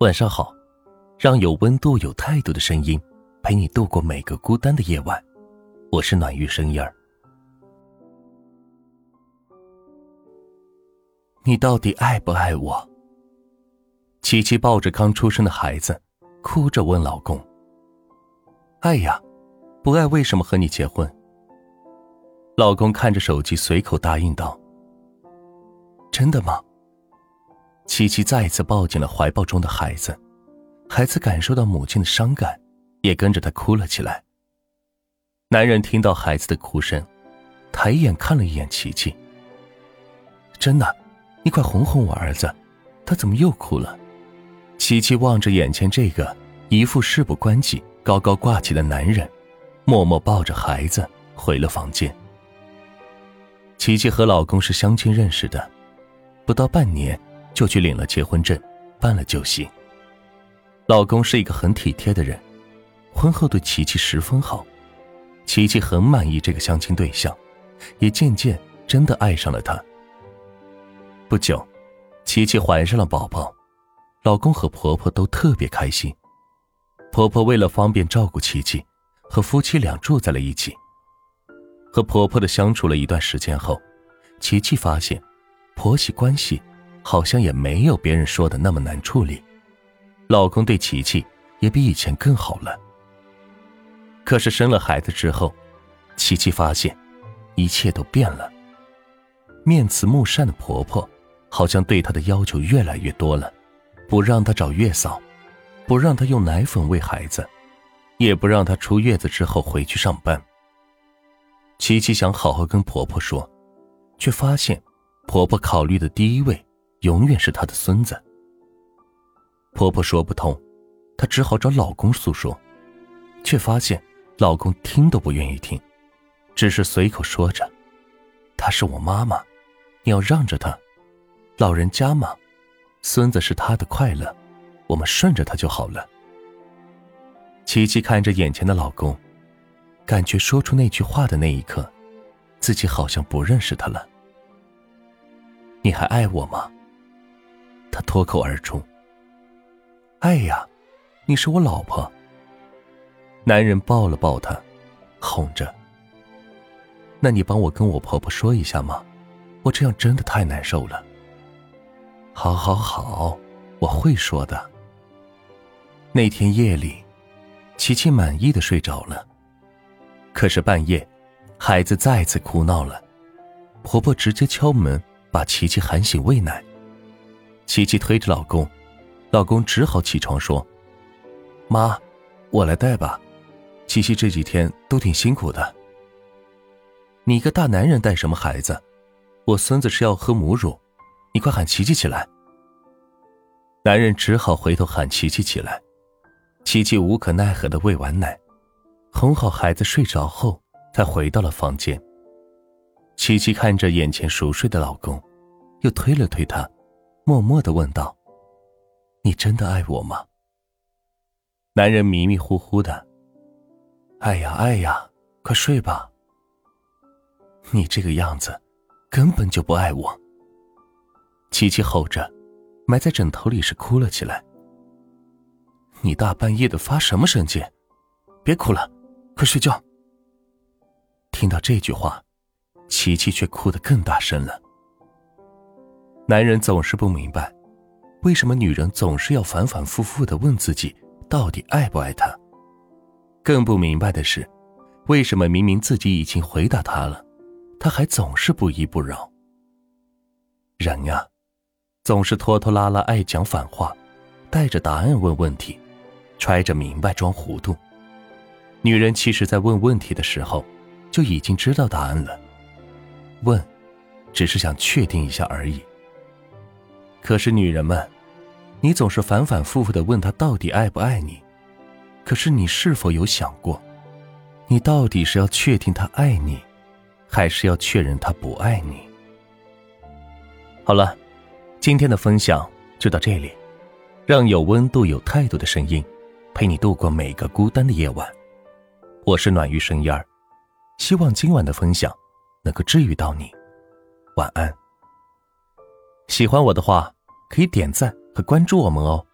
晚上好，让有温度、有态度的声音陪你度过每个孤单的夜晚。我是暖玉声音儿。你到底爱不爱我？琪琪抱着刚出生的孩子，哭着问老公：“爱呀，不爱为什么和你结婚？”老公看着手机，随口答应道：“真的吗？”琪琪再次抱紧了怀抱中的孩子，孩子感受到母亲的伤感，也跟着她哭了起来。男人听到孩子的哭声，抬眼看了一眼琪琪。真的，你快哄哄我儿子，他怎么又哭了？琪琪望着眼前这个一副事不关己、高高挂起的男人，默默抱着孩子回了房间。琪琪和老公是相亲认识的，不到半年。就去领了结婚证，办了酒席。老公是一个很体贴的人，婚后对琪琪十分好，琪琪很满意这个相亲对象，也渐渐真的爱上了他。不久，琪琪怀上了宝宝，老公和婆婆都特别开心。婆婆为了方便照顾琪琪，和夫妻俩住在了一起。和婆婆的相处了一段时间后，琪琪发现，婆媳关系。好像也没有别人说的那么难处理，老公对琪琪也比以前更好了。可是生了孩子之后，琪琪发现一切都变了。面慈目善的婆婆好像对她的要求越来越多了，不让她找月嫂，不让她用奶粉喂孩子，也不让她出月子之后回去上班。琪琪想好好跟婆婆说，却发现婆婆考虑的第一位。永远是她的孙子。婆婆说不通，她只好找老公诉说，却发现老公听都不愿意听，只是随口说着：“她是我妈妈，你要让着她，老人家嘛，孙子是她的快乐，我们顺着她就好了。”琪琪看着眼前的老公，感觉说出那句话的那一刻，自己好像不认识他了。你还爱我吗？他脱口而出：“哎呀，你是我老婆。”男人抱了抱她，哄着：“那你帮我跟我婆婆说一下吗？我这样真的太难受了。”“好，好，好，我会说的。”那天夜里，琪琪满意的睡着了。可是半夜，孩子再次哭闹了，婆婆直接敲门，把琪琪喊醒喂奶。琪琪推着老公，老公只好起床说：“妈，我来带吧。琪琪这几天都挺辛苦的。你一个大男人带什么孩子？我孙子是要喝母乳，你快喊琪琪起来。”男人只好回头喊琪琪起来。琪琪无可奈何的喂完奶，哄好孩子睡着后，才回到了房间。琪琪看着眼前熟睡的老公，又推了推他。默默的问道：“你真的爱我吗？”男人迷迷糊糊的：“爱呀爱呀，快睡吧。”你这个样子，根本就不爱我。琪琪吼着，埋在枕头里是哭了起来。你大半夜的发什么神经？别哭了，快睡觉。听到这句话，琪琪却哭得更大声了。男人总是不明白，为什么女人总是要反反复复的问自己到底爱不爱他。更不明白的是，为什么明明自己已经回答他了，他还总是不依不饶。人呀，总是拖拖拉拉，爱讲反话，带着答案问问题，揣着明白装糊涂。女人其实，在问问题的时候，就已经知道答案了。问，只是想确定一下而已。可是女人们，你总是反反复复的问他到底爱不爱你，可是你是否有想过，你到底是要确定他爱你，还是要确认他不爱你？好了，今天的分享就到这里，让有温度、有态度的声音陪你度过每个孤单的夜晚。我是暖玉声音儿，希望今晚的分享能够治愈到你。晚安。喜欢我的话。可以点赞和关注我们哦。